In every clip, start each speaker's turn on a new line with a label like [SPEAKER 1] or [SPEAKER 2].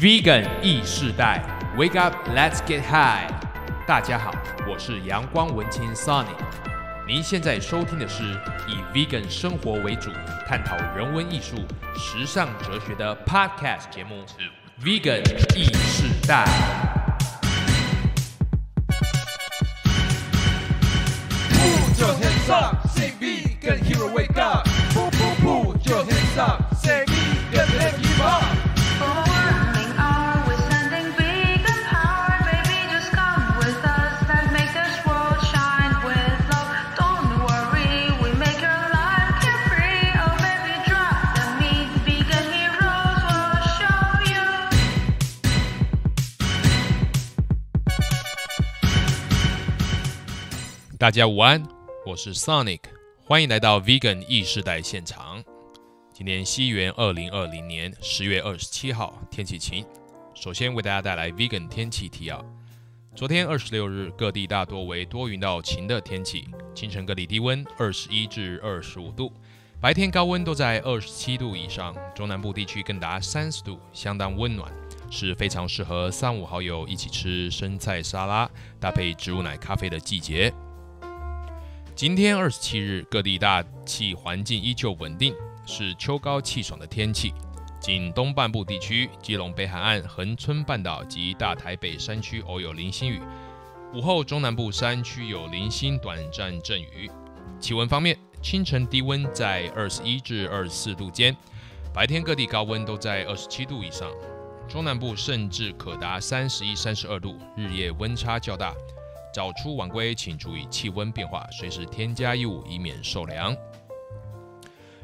[SPEAKER 1] Vegan 意世代，Wake up, let's get high！大家好，我是阳光文青 Sunny。您现在收听的是以 Vegan 生活为主，探讨人文艺术、时尚哲学的 Podcast 节目《Vegan 意世代》。
[SPEAKER 2] Put your hands up, say vegan hero wake up.
[SPEAKER 1] 大家午安，我是 Sonic，欢迎来到 Vegan 意世代现场。今天西元二零二零年十月二十七号，天气晴。首先为大家带来 Vegan 天气提要。昨天二十六日，各地大多为多云到晴的天气，清晨各地低温二十一至二十五度，白天高温都在二十七度以上，中南部地区更达三十度，相当温暖，是非常适合三五好友一起吃生菜沙拉，搭配植物奶咖啡的季节。今天二十七日，各地大气环境依旧稳定，是秋高气爽的天气。仅东半部地区、基隆北海岸、恒春半岛及大台北山区偶有零星雨。午后中南部山区有零星短暂阵雨。气温方面，清晨低温在二十一至二十四度间，白天各地高温都在二十七度以上，中南部甚至可达三十一、三十二度，日夜温差较大。早出晚归，请注意气温变化，随时添加衣物，以免受凉。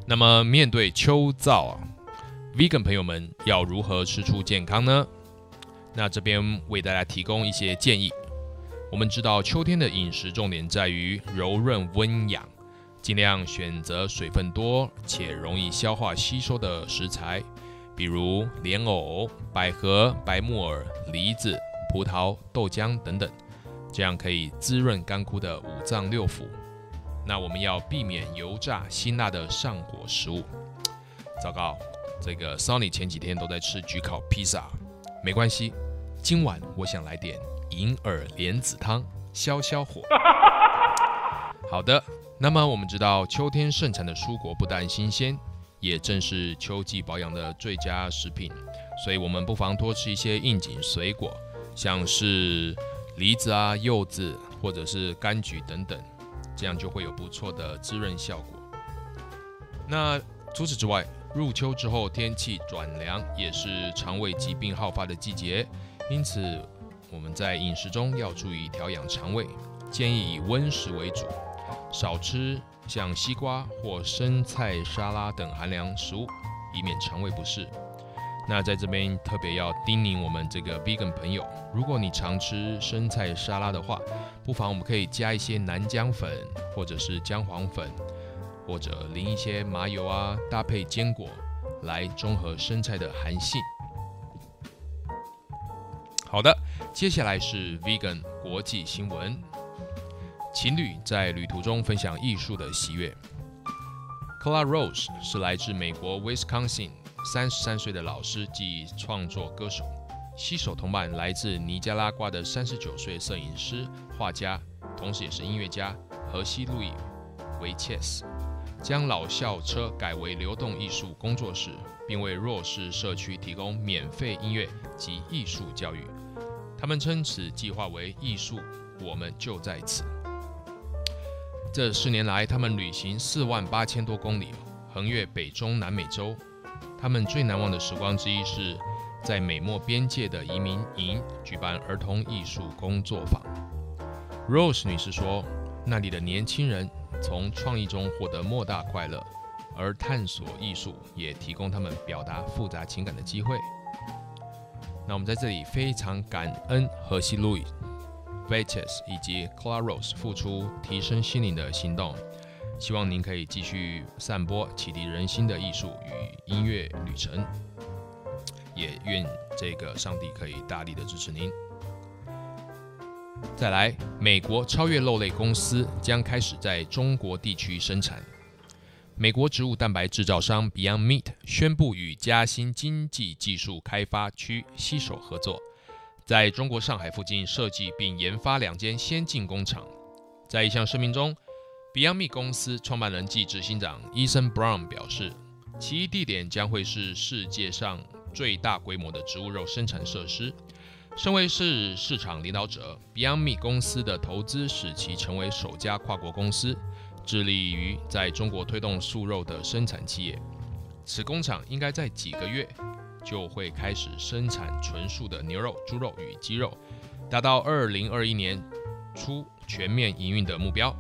[SPEAKER 1] 那么，面对秋燥啊，vegan 朋友们要如何吃出健康呢？那这边为大家提供一些建议。我们知道秋天的饮食重点在于柔润温养，尽量选择水分多且容易消化吸收的食材，比如莲藕、百合、白木耳、梨子、葡萄、豆浆等等。这样可以滋润干枯的五脏六腑。那我们要避免油炸、辛辣的上火食物。糟糕，这个 Sony 前几天都在吃焗烤披萨，没关系，今晚我想来点银耳莲子汤，消消火。好的，那么我们知道秋天盛产的蔬果不但新鲜，也正是秋季保养的最佳食品，所以我们不妨多吃一些应景水果，像是。梨子啊、柚子或者是柑橘等等，这样就会有不错的滋润效果。那除此之外，入秋之后天气转凉，也是肠胃疾病好发的季节，因此我们在饮食中要注意调养肠胃，建议以温食为主，少吃像西瓜或生菜沙拉等寒凉食物，以免肠胃不适。那在这边特别要叮咛我们这个 vegan 朋友，如果你常吃生菜沙拉的话，不妨我们可以加一些南姜粉，或者是姜黄粉，或者淋一些麻油啊，搭配坚果来中和生菜的寒性。好的，接下来是 vegan 国际新闻，情侣在旅途中分享艺术的喜悦。Clara Rose 是来自美国 Wisconsin。三十三岁的老师及创作歌手，携手同伴来自尼加拉瓜的三十九岁摄影师、画家，同时也是音乐家荷西路易维切斯，将老校车改为流动艺术工作室，并为弱势社区提供免费音乐及艺术教育。他们称此计划为“艺术，我们就在此”。这四年来，他们旅行四万八千多公里，横越北中南美洲。他们最难忘的时光之一是在美墨边界的移民营举办儿童艺术工作坊。Rose 女士说：“那里的年轻人从创意中获得莫大快乐，而探索艺术也提供他们表达复杂情感的机会。”那我们在这里非常感恩荷西路易、v e t e s 以及 Clara Rose 付出提升心灵的行动。希望您可以继续散播启迪人心的艺术与音乐旅程，也愿这个上帝可以大力的支持您。再来，美国超越肉类公司将开始在中国地区生产。美国植物蛋白制造商 Beyond Meat 宣布与嘉兴经济技术开发区携手合作，在中国上海附近设计并研发两间先进工厂。在一项声明中 Beyond Me 公司创办人暨执行长 Ethan Brown 表示，其地点将会是世界上最大规模的植物肉生产设施。身为是市场领导者，Beyond Me 公司的投资使其成为首家跨国公司。致力于在中国推动素肉的生产企业，此工厂应该在几个月就会开始生产纯素的牛肉、猪肉与鸡肉，达到二零二一年初全面营运的目标。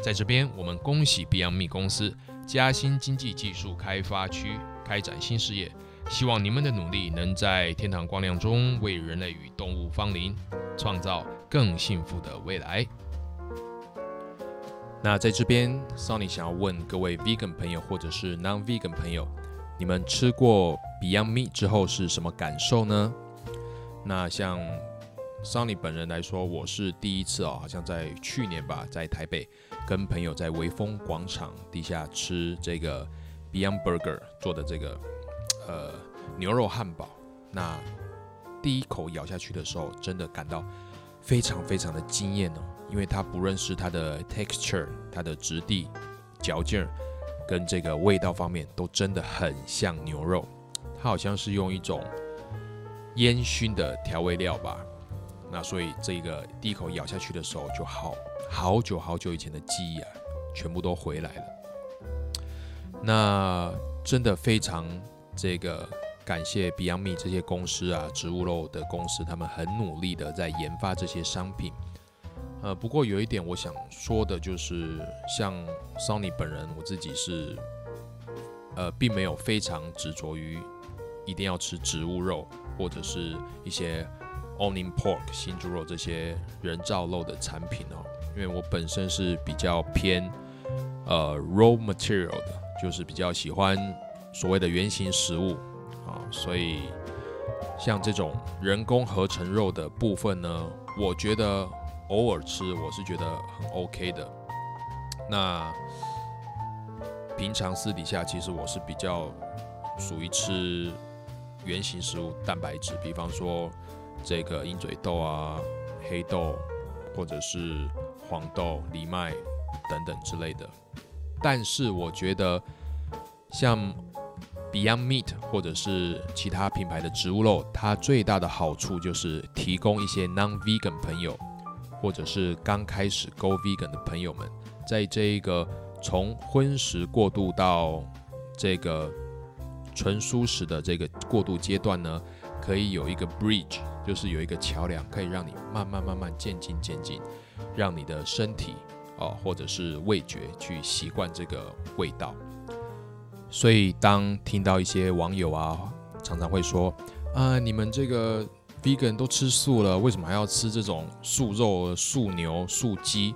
[SPEAKER 1] 在这边，我们恭喜 Beyond Me 公司嘉兴经济技术开发区开展新事业，希望你们的努力能在天堂光亮中为人类与动物芳邻，创造更幸福的未来。那在这边，Sony 想要问各位 Vegan 朋友或者是 Non-Vegan 朋友，你们吃过 Beyond Meat 之后是什么感受呢？那像 Sony 本人来说，我是第一次哦，好像在去年吧，在台北跟朋友在微风广场地下吃这个 Beyond Burger 做的这个呃牛肉汉堡。那第一口咬下去的时候，真的感到非常非常的惊艳哦。因为它不论是它的 texture、它的质地、嚼劲儿，跟这个味道方面，都真的很像牛肉。它好像是用一种烟熏的调味料吧。那所以这个第一口咬下去的时候，就好好久好久以前的记忆啊，全部都回来了。那真的非常这个感谢 Beyond Me 这些公司啊，植物肉的公司，他们很努力的在研发这些商品。呃，不过有一点我想说的就是，像 Sony 本人，我自己是，呃，并没有非常执着于一定要吃植物肉或者是一些 Onion Pork 新猪肉这些人造肉的产品哦，因为我本身是比较偏呃 raw material 的，就是比较喜欢所谓的原型食物啊，所以像这种人工合成肉的部分呢，我觉得。偶尔吃，我是觉得很 OK 的。那平常私底下，其实我是比较属于吃原型食物、蛋白质，比方说这个鹰嘴豆啊、黑豆，或者是黄豆、藜麦等等之类的。但是我觉得，像 Beyond Meat 或者是其他品牌的植物肉，它最大的好处就是提供一些 Non-Vegan 朋友。或者是刚开始 Go Vegan 的朋友们，在这一个从荤食过渡到这个纯素食的这个过渡阶段呢，可以有一个 bridge，就是有一个桥梁，可以让你慢慢慢慢渐进渐进，让你的身体哦，或者是味觉去习惯这个味道。所以当听到一些网友啊，常常会说啊，你们这个。Vegan 都吃素了，为什么还要吃这种素肉、素牛、素鸡？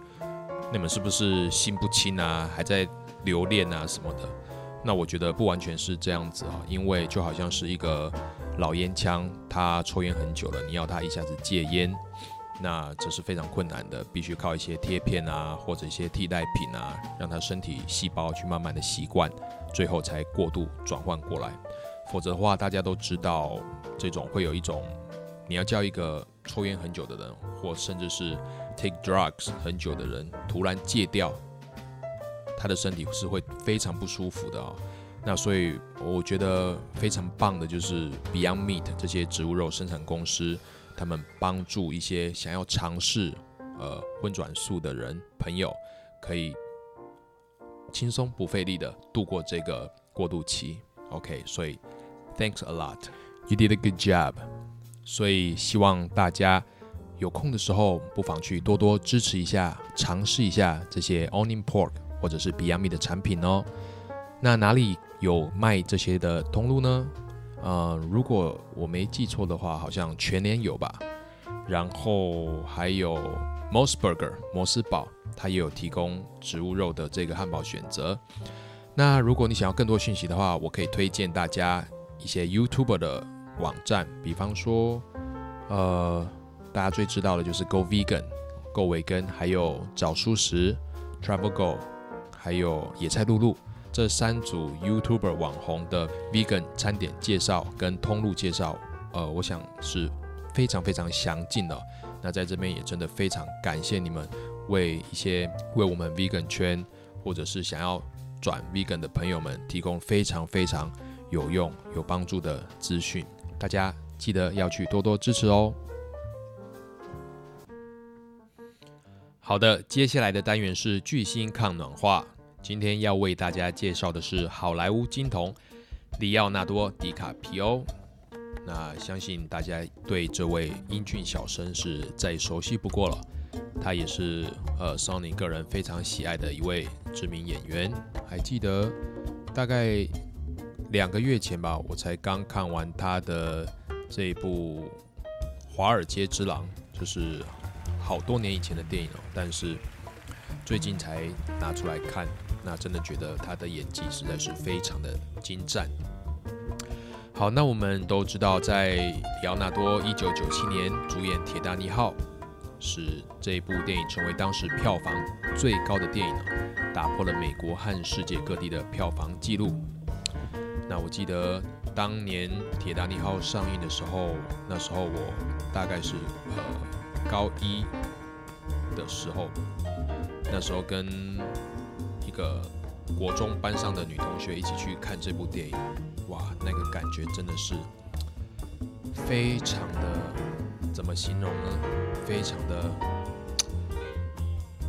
[SPEAKER 1] 你们是不是心不清啊？还在留恋啊什么的？那我觉得不完全是这样子啊，因为就好像是一个老烟枪，他抽烟很久了，你要他一下子戒烟，那这是非常困难的，必须靠一些贴片啊，或者一些替代品啊，让他身体细胞去慢慢的习惯，最后才过度转换过来。否则的话，大家都知道这种会有一种。你要叫一个抽烟很久的人，或甚至是 take drugs 很久的人，突然戒掉，他的身体是会非常不舒服的啊。那所以我觉得非常棒的就是 Beyond Meat 这些植物肉生产公司，他们帮助一些想要尝试呃荤转素的人朋友，可以轻松不费力的度过这个过渡期。OK，所以 Thanks a lot，You did a good job。所以希望大家有空的时候，不妨去多多支持一下，尝试一下这些 Onion Pork 或者是 Beyond Meat 的产品哦。那哪里有卖这些的通路呢？呃，如果我没记错的话，好像全年有吧。然后还有 Mos Burger 摩斯堡，它也有提供植物肉的这个汉堡选择。那如果你想要更多讯息的话，我可以推荐大家一些 YouTuber 的。网站，比方说，呃，大家最知道的就是 Go Vegan、Go 维根，还有找蔬食 Travel Go，还有野菜露露这三组 YouTuber 网红的 Vegan 餐点介绍跟通路介绍，呃，我想是非常非常详尽的。那在这边也真的非常感谢你们为一些为我们 Vegan 圈或者是想要转 Vegan 的朋友们提供非常非常有用、有帮助的资讯。大家记得要去多多支持哦。好的，接下来的单元是巨星抗暖化。今天要为大家介绍的是好莱坞金童里奥纳多·迪卡皮欧。那相信大家对这位英俊小生是再熟悉不过了。他也是呃，Sony 个人非常喜爱的一位知名演员。还记得大概两个月前吧，我才刚看完他的这一部《华尔街之狼》，就是好多年以前的电影哦。但是最近才拿出来看，那真的觉得他的演技实在是非常的精湛。好，那我们都知道，在里奥纳多一九九七年主演《铁达尼号》，使这一部电影成为当时票房最高的电影，打破了美国和世界各地的票房纪录。那我记得当年《铁达尼号》上映的时候，那时候我大概是呃高一的时候，那时候跟个国中班上的女同学一起去看这部电影。哇，那个感觉真的是非常的，怎么形容呢？非常的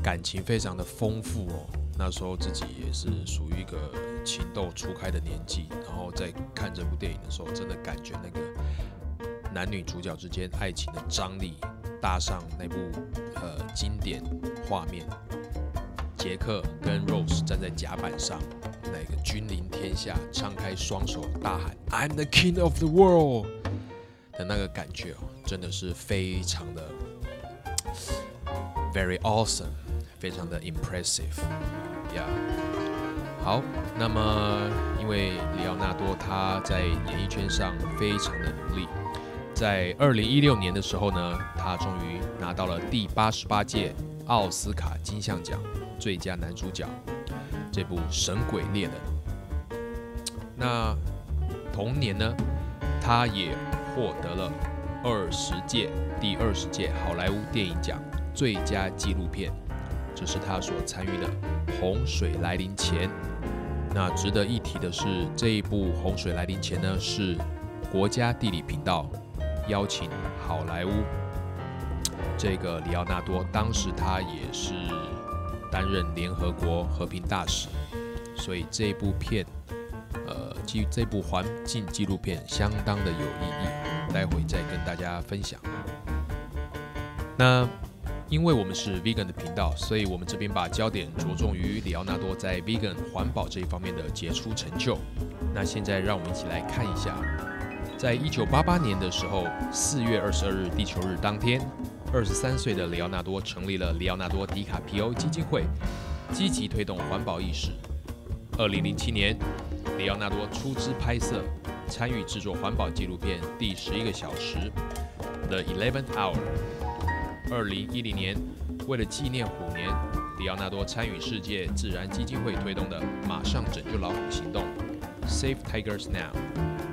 [SPEAKER 1] 感情非常的丰富哦。那时候自己也是属于一个情窦初开的年纪，然后在看这部电影的时候，真的感觉那个男女主角之间爱情的张力，搭上那部呃经典画面，杰克跟 Rose 站在甲板上。那个君临天下，张开双手大喊 "I'm the king of the world" 的那个感觉哦，真的是非常的 very awesome，非常的 impressive，呀。好，那么因为里奥纳多他在演艺圈上非常的努力，在二零一六年的时候呢，他终于拿到了第八十八届奥斯卡金像奖最佳男主角。这部《神鬼猎人》，那同年呢，他也获得了二十届第二十届好莱坞电影奖最佳纪录片，这是他所参与的《洪水来临前》。那值得一提的是，这一部《洪水来临前》呢，是国家地理频道邀请好莱坞这个里奥纳多，当时他也是。担任联合国和平大使，所以这部片，呃，纪这部环境纪录片相当的有意义，待会再跟大家分享。那因为我们是 vegan 的频道，所以我们这边把焦点着重于里奥纳多在 vegan 环保这一方面的杰出成就。那现在让我们一起来看一下，在一九八八年的时候，四月二十二日地球日当天。二十三岁的里奥纳多成立了里奥纳多·迪卡皮欧基金会，积极推动环保意识。二零零七年，里奥纳多出资拍摄、参与制作环保纪录片《第十一个小时》（The Eleventh Hour）。二零一零年，为了纪念虎年，里奥纳多参与世界自然基金会推动的“马上拯救老虎”行动 （Save Tigers Now），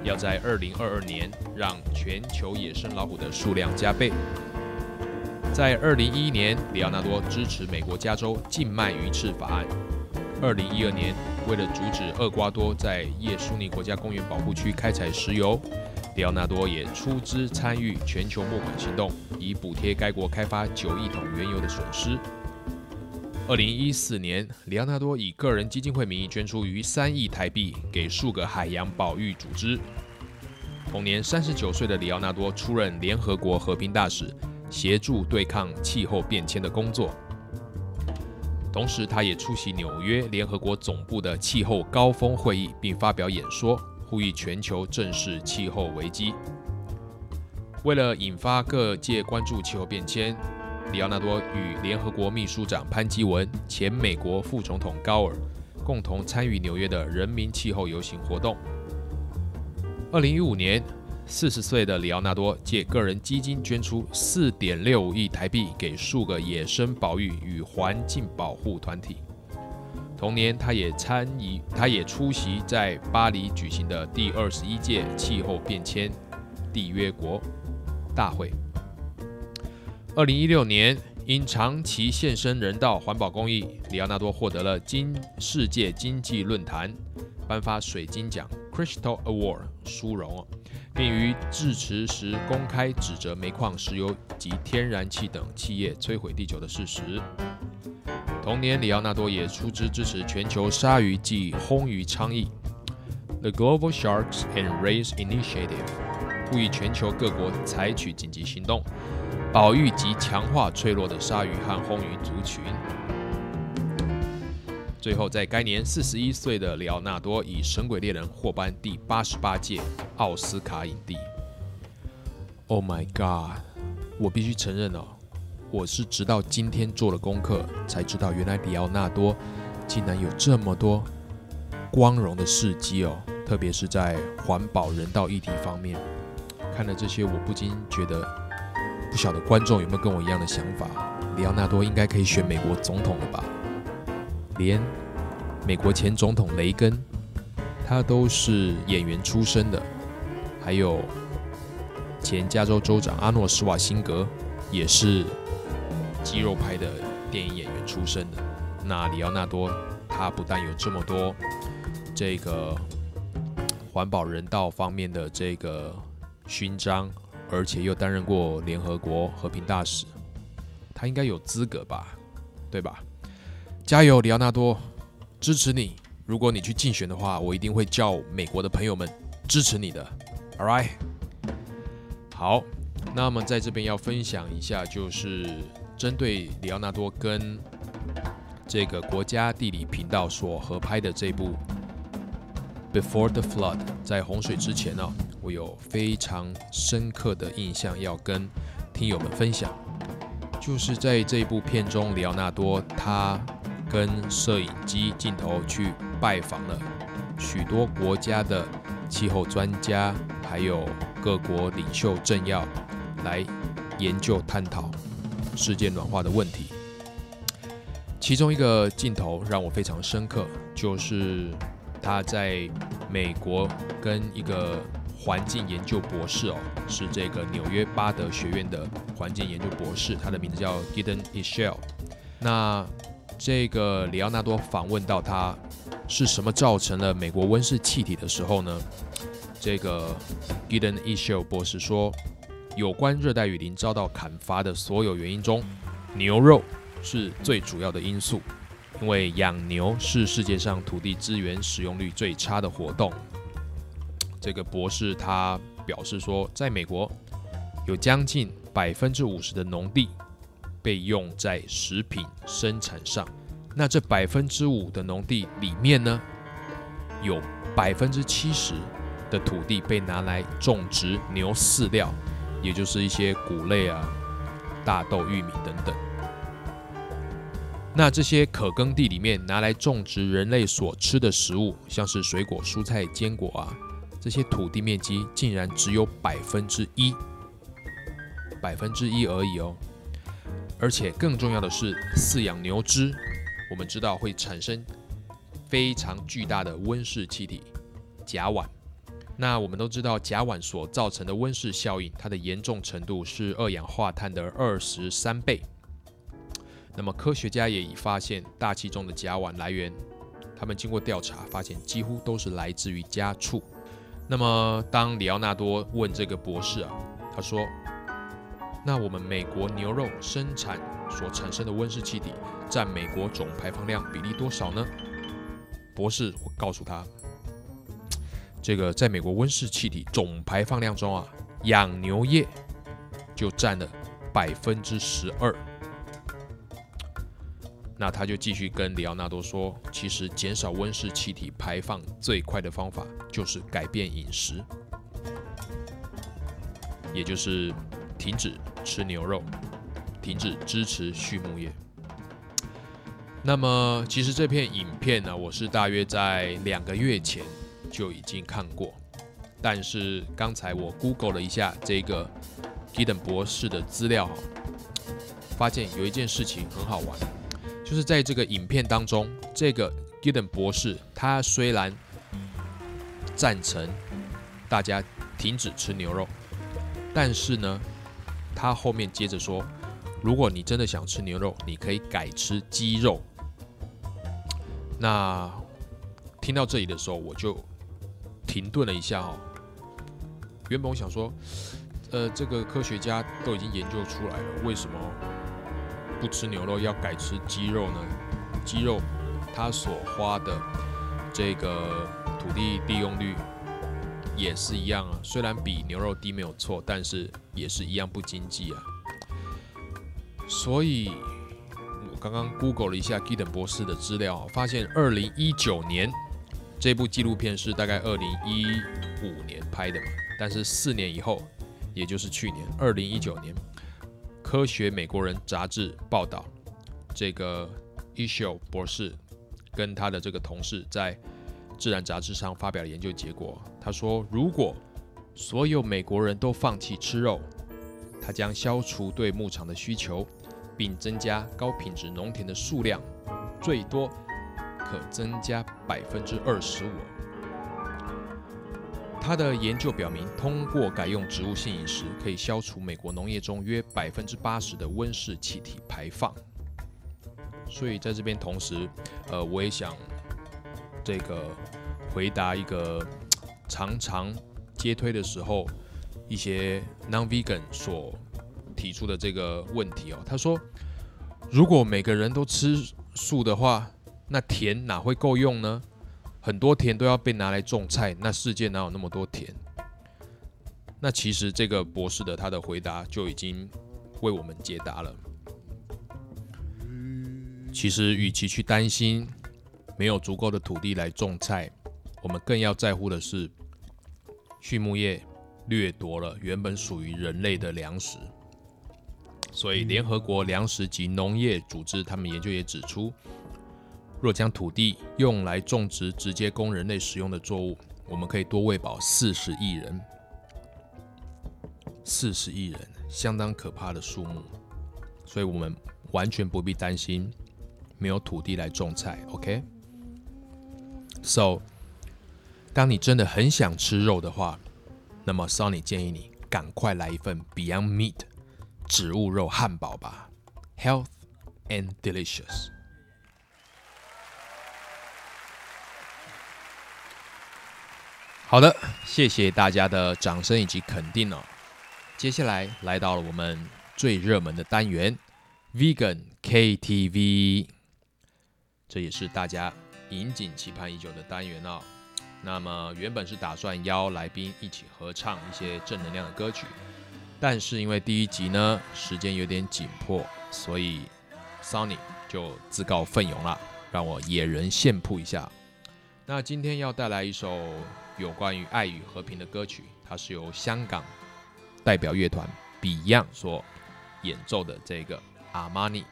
[SPEAKER 1] 要在二零二二年让全球野生老虎的数量加倍。在二零一一年，里奥纳多支持美国加州禁卖鱼翅法案。二零一二年，为了阻止厄瓜多在叶舒尼国家公园保护区开采石油，里奥纳多也出资参与全球募款行动，以补贴该国开发九亿桶原油的损失。二零一四年，里奥纳多以个人基金会名义捐出逾三亿台币给数个海洋保育组织。同年，三十九岁的里奥纳多出任联合国和平大使。协助对抗气候变迁的工作，同时他也出席纽约联合国总部的气候高峰会议，并发表演说，呼吁全球正视气候危机。为了引发各界关注气候变迁，里奥纳多与联合国秘书长潘基文、前美国副总统高尔共同参与纽约的人民气候游行活动。二零一五年。四十岁的里奥纳多借个人基金捐出四点六亿台币给数个野生保育与环境保护团体，同年，他也参与，他也出席在巴黎举行的第二十一届气候变迁缔约国大会。二零一六年，因长期献身人道环保公益，里奥纳多获得了经世界经济论坛颁发水晶奖 （Crystal Award） 殊荣，并于致辞时公开指责煤矿、石油及天然气等企业摧毁地球的事实。同年，里奥纳多也出资支持全球鲨鱼及轰鱼倡议 （The Global Sharks and Rays Initiative），呼吁全球各国采取紧急行动，保育及强化脆弱的鲨鱼和轰鱼族群。最后，在该年四十一岁的里奥纳多以《神鬼猎人》获颁第八十八届奥斯卡影帝。Oh my god！我必须承认哦，我是直到今天做了功课才知道，原来里奥纳多竟然有这么多光荣的事迹哦，特别是在环保人道议题方面。看了这些，我不禁觉得，不晓得观众有没有跟我一样的想法？里奥纳多应该可以选美国总统了吧？连美国前总统雷根，他都是演员出身的，还有前加州州长阿诺·施瓦辛格也是肌肉派的电影演员出身的。那里奥纳多，他不但有这么多这个环保人道方面的这个勋章，而且又担任过联合国和平大使，他应该有资格吧？对吧？加油，里奥纳多，支持你！如果你去竞选的话，我一定会叫美国的朋友们支持你的。All right，好，那么在这边要分享一下，就是针对里奥纳多跟这个国家地理频道所合拍的这部《Before the Flood》在洪水之前呢、我有非常深刻的印象要跟听友们分享，就是在这部片中，里奥纳多他跟摄影机镜头去拜访了许多国家的气候专家，还有各国领袖政要，来研究探讨世界暖化的问题。其中一个镜头让我非常深刻，就是他在美国跟一个环境研究博士哦，是这个纽约巴德学院的环境研究博士，他的名字叫 Gideon Ishel。那这个里奥纳多访问到他是什么造成了美国温室气体的时候呢？这个 Gideon Ishel 博士说，有关热带雨林遭到砍伐的所有原因中，牛肉是最主要的因素，因为养牛是世界上土地资源使用率最差的活动。这个博士他表示说，在美国有将近百分之五十的农地被用在食品生产上，那这百分之五的农地里面呢，有百分之七十的土地被拿来种植牛饲料，也就是一些谷类啊、大豆、玉米等等。那这些可耕地里面拿来种植人类所吃的食物，像是水果、蔬菜、坚果啊，这些土地面积竟然只有百分之一，百分之一而已哦。而且更重要的是，饲养牛只，我们知道会产生非常巨大的温室气体甲烷。那我们都知道，甲烷所造成的温室效应，它的严重程度是二氧化碳的二十三倍。那么科学家也已发现，大气中的甲烷来源，他们经过调查发现，几乎都是来自于家畜。那么当里奥纳多问这个博士啊，他说：“那我们美国牛肉生产所产生的温室气体占美国总排放量比例多少呢？”博士告诉他，这个在美国温室气体总排放量中啊，养牛业就占了百分之十二。那他就继续跟里奥纳多说，其实减少温室气体排放最快的方法就是改变饮食，也就是停止吃牛肉，停止支持畜牧业。那么，其实这片影片呢，我是大约在两个月前就已经看过，但是刚才我 Google 了一下这个 Gideon 博士的资料哈，发现有一件事情很好玩。就是在这个影片当中，这个 Gideon 博士，他虽然赞成大家停止吃牛肉，但是呢，他后面接着说，如果你真的想吃牛肉，你可以改吃鸡肉。那听到这里的时候，我就停顿了一下哦。原本我想说，呃，这个科学家都已经研究出来了，为什么不吃牛肉要改吃鸡肉呢？鸡肉它所花的这个土地利用率也是一样啊，虽然比牛肉低没有错，但是也是一样不经济啊。所以我刚刚 Google 了一下 g i d e n 博士的资料，发现二零一九年这部纪录片是大概二零一五年拍的嘛，但是四年以后，也就是去年二零一九年，《科学美国人》杂志报道，这个 Isho 博士跟他的这个同事在《自然》杂志上发表了研究结果。他说，如果所有美国人都放弃吃肉，他将消除对牧场的需求，并增加高品质农田的数量，最多可增加百分之二十五。他的研究表明，通过改用植物性饮食，可以消除美国农业中约百分之八十的温室气体排放。所以在这边同时，呃，我也想这个回答一个常常接推的时候一些 non-vegan 所提出的这个问题哦。他说，如果每个人都吃素的话，那田哪会够用呢？很多田都要被拿来种菜，那世界哪有那么多田？那其实这个博士的他的回答就已经为我们解答了。其实，与其去担心没有足够的土地来种菜，我们更要在乎的是畜牧业掠夺了原本属于人类的粮食。所以，联合国粮食及农业组织他们研究也指出，若将土地用来种植直接供人类食用的作物，我们可以多喂饱四十亿人。四十亿人，相当可怕的数目，所以我们完全不必担心没有土地来种菜。OK，So，、当你真的很想吃肉的话，那么 Sonny 建议你赶快来一份 Beyond Meat 植物肉汉堡吧，Health and delicious。好的，谢谢大家的掌声以及肯定哦。接下来来到了我们最热门的单元 Vegan KTV，这也是大家引颈期盼已久的单元哦。那么原本是打算邀来宾一起合唱一些正能量的歌曲，但是因为第一集呢时间有点紧迫，所以 Sony 就自告奋勇了，让我野人献铺一下。那今天要带来一首有关于爱与和平的歌曲，它是由香港代表乐团 Beyond 所演奏的这个阿玛尼。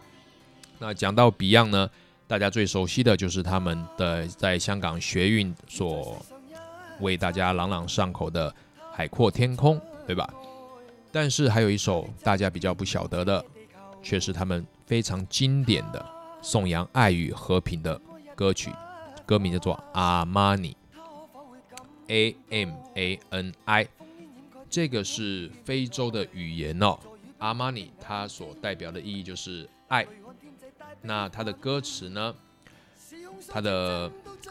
[SPEAKER 1] 那讲到 Beyond 呢，大家最熟悉的就是他们的在香港学运所为大家朗朗上口的《海阔天空》，对吧？但是还有一首大家比较不晓得的，却是他们非常经典的颂扬爱与和平的歌曲，歌名叫做《阿玛尼》（A M A N I）。这个是非洲的语言哦，阿玛尼它所代表的意义就是爱。那它的歌词呢？它的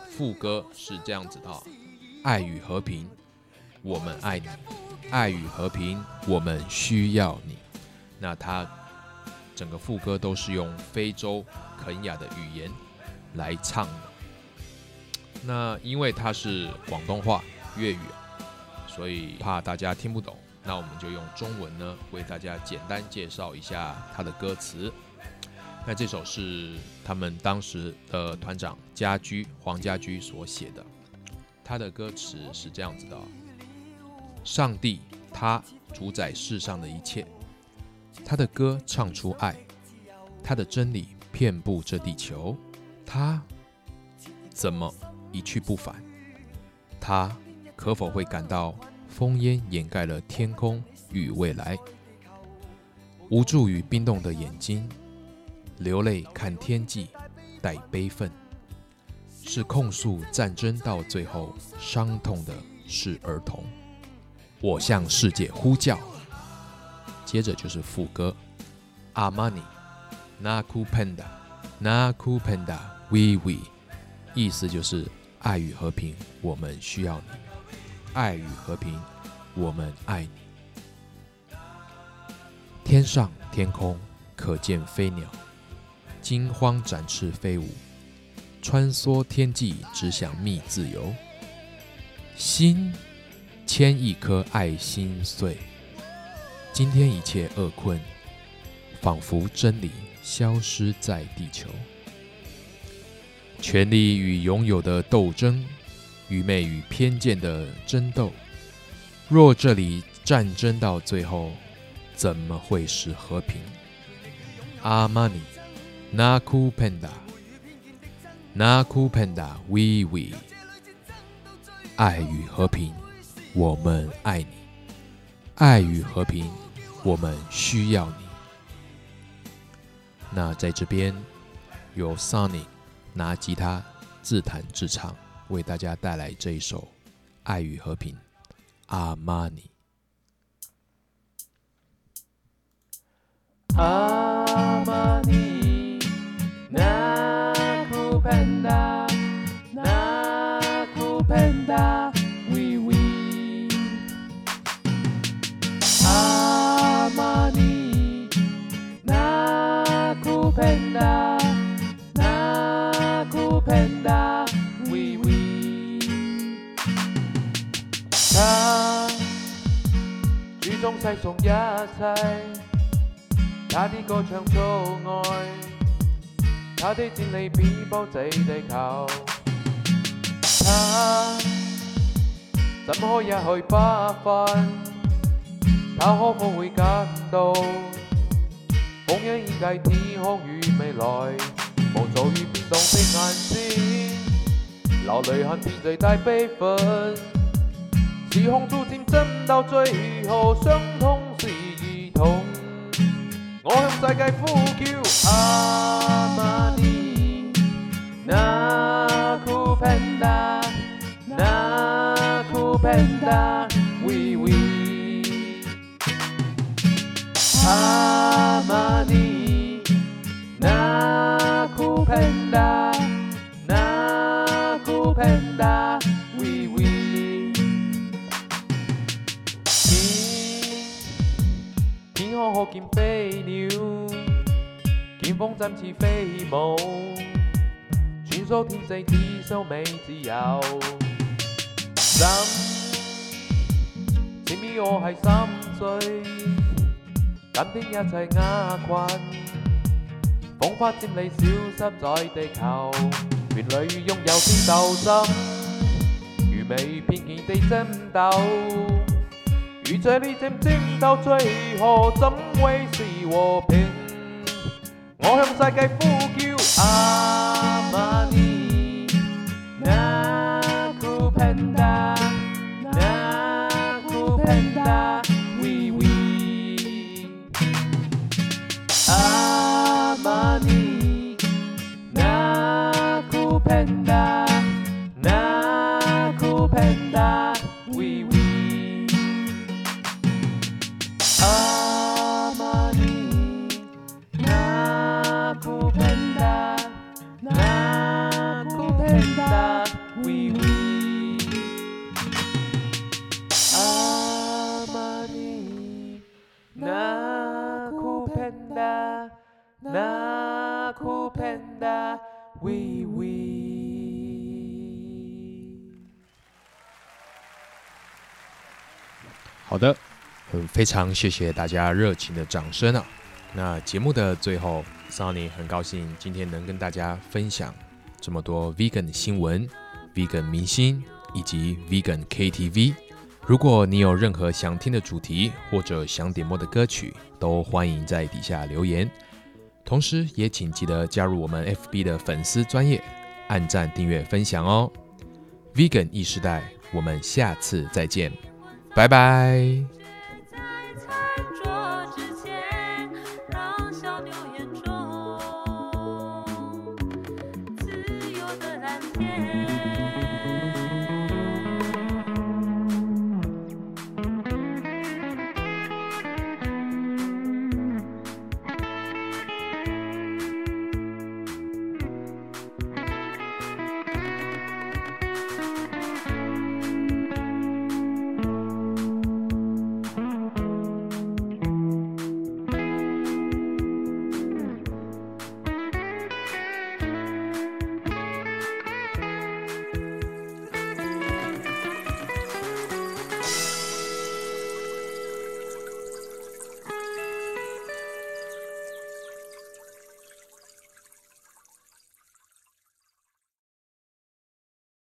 [SPEAKER 1] 副歌是这样子的、哦：爱与和平，我们爱你；爱与和平，我们需要你。那它整个副歌都是用非洲肯雅的语言来唱的。那因为它是广东话、粤语。所以怕大家听不懂，那我们就用中文呢为大家简单介绍一下它的歌词。那这首是他们当时的团长家驹黄家驹所写的，他的歌词是这样子的：上帝他主宰世上的一切，他的歌唱出爱，他的真理遍布这地球，他怎么一去不返？他。可否会感到烽烟掩盖了天空与未来？无助与冰冻的眼睛，流泪看天际，带悲愤。是控诉战争到最后伤痛的是儿童。我向世界呼叫。接着就是副歌，Armani nakupenda nakupenda we we，意思就是爱与和平，我们需要你。爱与和平，我们爱你。天上天空可见飞鸟，惊慌展翅飞舞，穿梭天际，只想觅自由。心牵一颗爱心碎，今天一切厄困，仿佛真理消失在地球。权力与拥有的斗争，愚昧与偏见的争斗。若这里战争到最后，怎么会是和平？阿玛尼，Naku Panda，Naku Panda，We We，爱与和平，我们爱你。爱与和平，我们需要你。那在这边，有 Sunny 拿吉他自弹自唱，为大家带来这一首《爱与和平》。阿玛尼。
[SPEAKER 2] 阿玛尼，Nakupenda Nakupenda 注重世俗一切。他的歌唱阻礙，他的戰利比波這地球。他怎可一去不返？他可否會感到風影已計天空與未來，無助於變動的眼睛，流淚看天最大悲憤。時空逐漸真到最后，傷痛是兒童。我向世界呼叫阿瑪尼，Nakupenda Nakupenda We We 阿瑪尼，Nakupenda Nakupenda We We 天天空可見飛鳥，見風振翅飛舞，穿梭天際只想美自由。心，前面我係心碎，今天一切壓困，風花佔你消失在地球，原來擁有天鬥心，愚昧偏見地爭鬥。如這裏漸漸到最后，怎会是和平？我向世界呼叫阿瑪
[SPEAKER 1] 很非常谢谢大家热情的掌声啊！那节目的最后，Sunny 很高兴今天能跟大家分享这么多 Vegan 新闻、Vegan 明星以及 Vegan KTV。如果你有任何想听的主题或者想点播的歌曲，都欢迎在底下留言。同时，也请记得加入我们 FB 的粉丝专业，按赞、订阅、分享哦。Vegan 意识代，我们下次再见。拜拜。